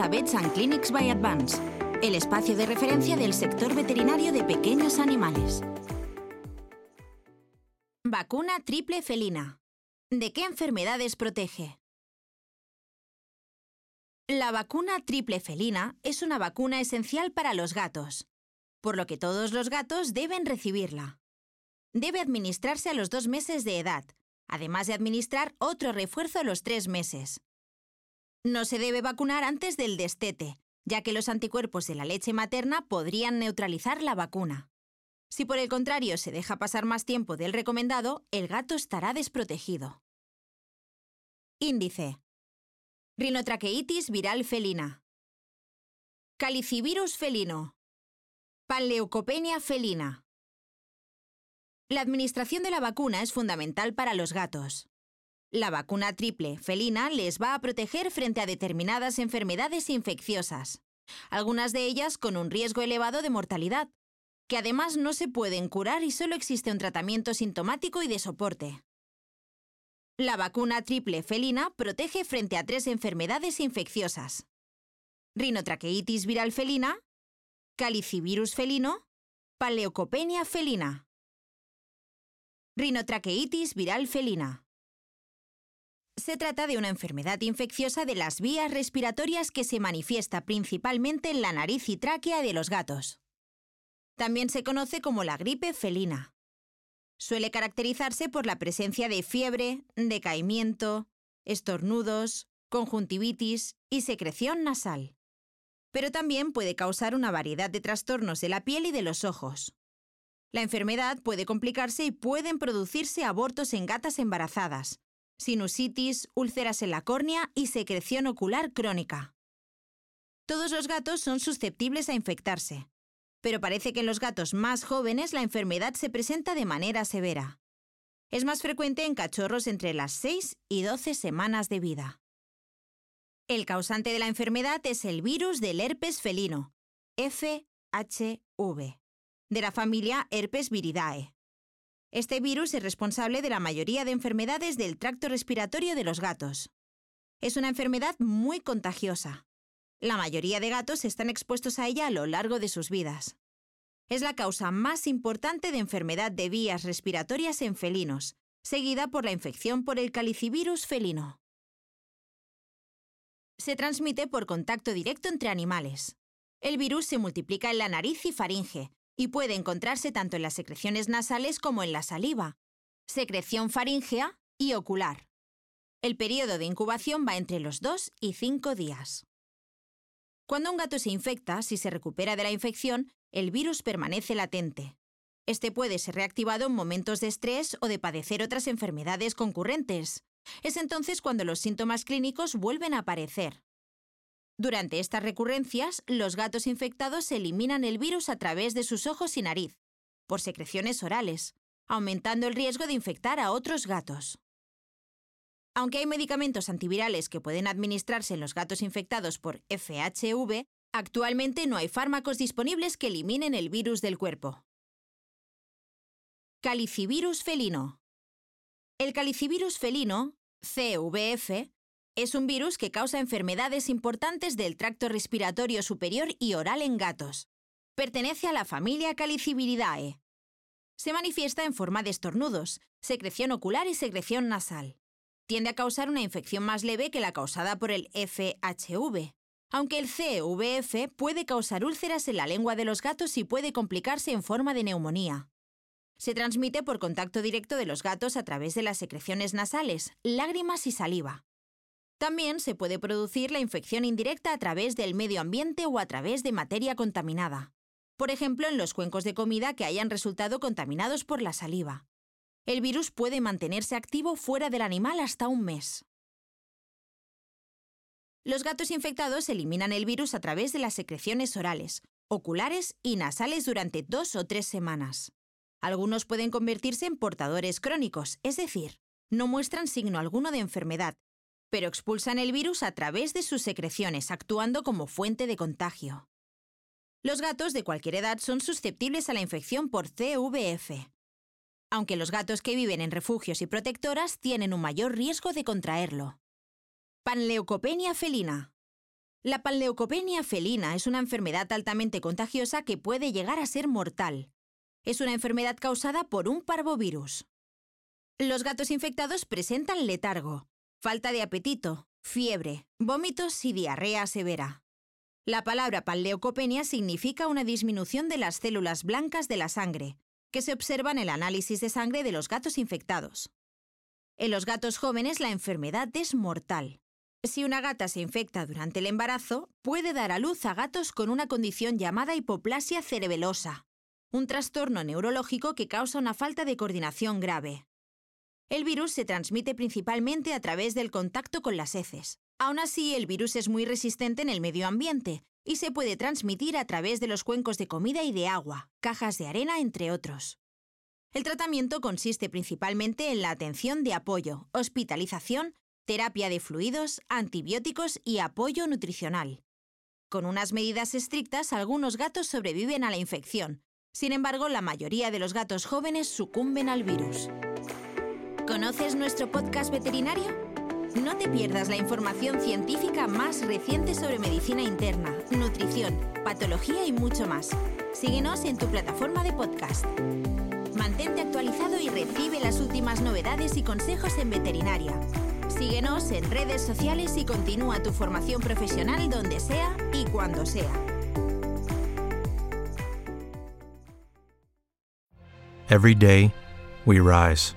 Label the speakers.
Speaker 1: A Vets and Clinics by Advance, el espacio de referencia del sector veterinario de pequeños animales. Vacuna triple felina. ¿De qué enfermedades protege? La vacuna triple felina es una vacuna esencial para los gatos, por lo que todos los gatos deben recibirla. Debe administrarse a los dos meses de edad, además de administrar otro refuerzo a los tres meses. No se debe vacunar antes del destete, ya que los anticuerpos de la leche materna podrían neutralizar la vacuna. Si por el contrario se deja pasar más tiempo del recomendado, el gato estará desprotegido. Índice. Rinotraqueitis viral felina. Calicivirus felino. Panleucopenia felina. La administración de la vacuna es fundamental para los gatos. La vacuna triple felina les va a proteger frente a determinadas enfermedades infecciosas, algunas de ellas con un riesgo elevado de mortalidad, que además no se pueden curar y solo existe un tratamiento sintomático y de soporte. La vacuna triple felina protege frente a tres enfermedades infecciosas. Rinotraqueitis viral felina, calicivirus felino, paleocopenia felina. Rinotraqueitis viral felina. Se trata de una enfermedad infecciosa de las vías respiratorias que se manifiesta principalmente en la nariz y tráquea de los gatos. También se conoce como la gripe felina. Suele caracterizarse por la presencia de fiebre, decaimiento, estornudos, conjuntivitis y secreción nasal. Pero también puede causar una variedad de trastornos de la piel y de los ojos. La enfermedad puede complicarse y pueden producirse abortos en gatas embarazadas, sinusitis, úlceras en la córnea y secreción ocular crónica. Todos los gatos son susceptibles a infectarse, pero parece que en los gatos más jóvenes la enfermedad se presenta de manera severa. Es más frecuente en cachorros entre las 6 y 12 semanas de vida. El causante de la enfermedad es el virus del herpes felino, FHV, de la familia Herpes viridae. Este virus es responsable de la mayoría de enfermedades del tracto respiratorio de los gatos. Es una enfermedad muy contagiosa. La mayoría de gatos están expuestos a ella a lo largo de sus vidas. Es la causa más importante de enfermedad de vías respiratorias en felinos, seguida por la infección por el calicivirus felino. Se transmite por contacto directo entre animales. El virus se multiplica en la nariz y faringe y puede encontrarse tanto en las secreciones nasales como en la saliva, secreción faríngea y ocular. El periodo de incubación va entre los 2 y 5 días. Cuando un gato se infecta, si se recupera de la infección, el virus permanece latente. Este puede ser reactivado en momentos de estrés o de padecer otras enfermedades concurrentes. Es entonces cuando los síntomas clínicos vuelven a aparecer. Durante estas recurrencias, los gatos infectados eliminan el virus a través de sus ojos y nariz, por secreciones orales, aumentando el riesgo de infectar a otros gatos. Aunque hay medicamentos antivirales que pueden administrarse en los gatos infectados por FHV, actualmente no hay fármacos disponibles que eliminen el virus del cuerpo. Calicivirus felino. El calicivirus felino, CVF, es un virus que causa enfermedades importantes del tracto respiratorio superior y oral en gatos. Pertenece a la familia Caliciviridae. Se manifiesta en forma de estornudos, secreción ocular y secreción nasal. Tiende a causar una infección más leve que la causada por el FHV, aunque el CVF puede causar úlceras en la lengua de los gatos y puede complicarse en forma de neumonía. Se transmite por contacto directo de los gatos a través de las secreciones nasales, lágrimas y saliva. También se puede producir la infección indirecta a través del medio ambiente o a través de materia contaminada. Por ejemplo, en los cuencos de comida que hayan resultado contaminados por la saliva. El virus puede mantenerse activo fuera del animal hasta un mes. Los gatos infectados eliminan el virus a través de las secreciones orales, oculares y nasales durante dos o tres semanas. Algunos pueden convertirse en portadores crónicos, es decir, no muestran signo alguno de enfermedad, pero expulsan el virus a través de sus secreciones, actuando como fuente de contagio. Los gatos de cualquier edad son susceptibles a la infección por CVF, aunque los gatos que viven en refugios y protectoras tienen un mayor riesgo de contraerlo. Panleucopenia felina. La panleucopenia felina es una enfermedad altamente contagiosa que puede llegar a ser mortal. Es una enfermedad causada por un parvovirus. Los gatos infectados presentan letargo, falta de apetito, fiebre, vómitos y diarrea severa. La palabra panleucopenia significa una disminución de las células blancas de la sangre, que se observa en el análisis de sangre de los gatos infectados. En los gatos jóvenes la enfermedad es mortal. Si una gata se infecta durante el embarazo, puede dar a luz a gatos con una condición llamada hipoplasia cerebelosa, un trastorno neurológico que causa una falta de coordinación grave. El virus se transmite principalmente a través del contacto con las heces. Aún así, el virus es muy resistente en el medio ambiente y se puede transmitir a través de los cuencos de comida y de agua, cajas de arena, entre otros. El tratamiento consiste principalmente en la atención de apoyo, hospitalización terapia de fluidos, antibióticos y apoyo nutricional. Con unas medidas estrictas, algunos gatos sobreviven a la infección. Sin embargo, la mayoría de los gatos jóvenes sucumben al virus. ¿Conoces nuestro podcast veterinario? No te pierdas la información científica más reciente sobre medicina interna, nutrición, patología y mucho más. Síguenos en tu plataforma de podcast. Mantente actualizado y recibe las últimas novedades y consejos en veterinaria. Síguenos en redes sociales y continúa tu formación profesional donde sea y cuando sea.
Speaker 2: Every day, we rise,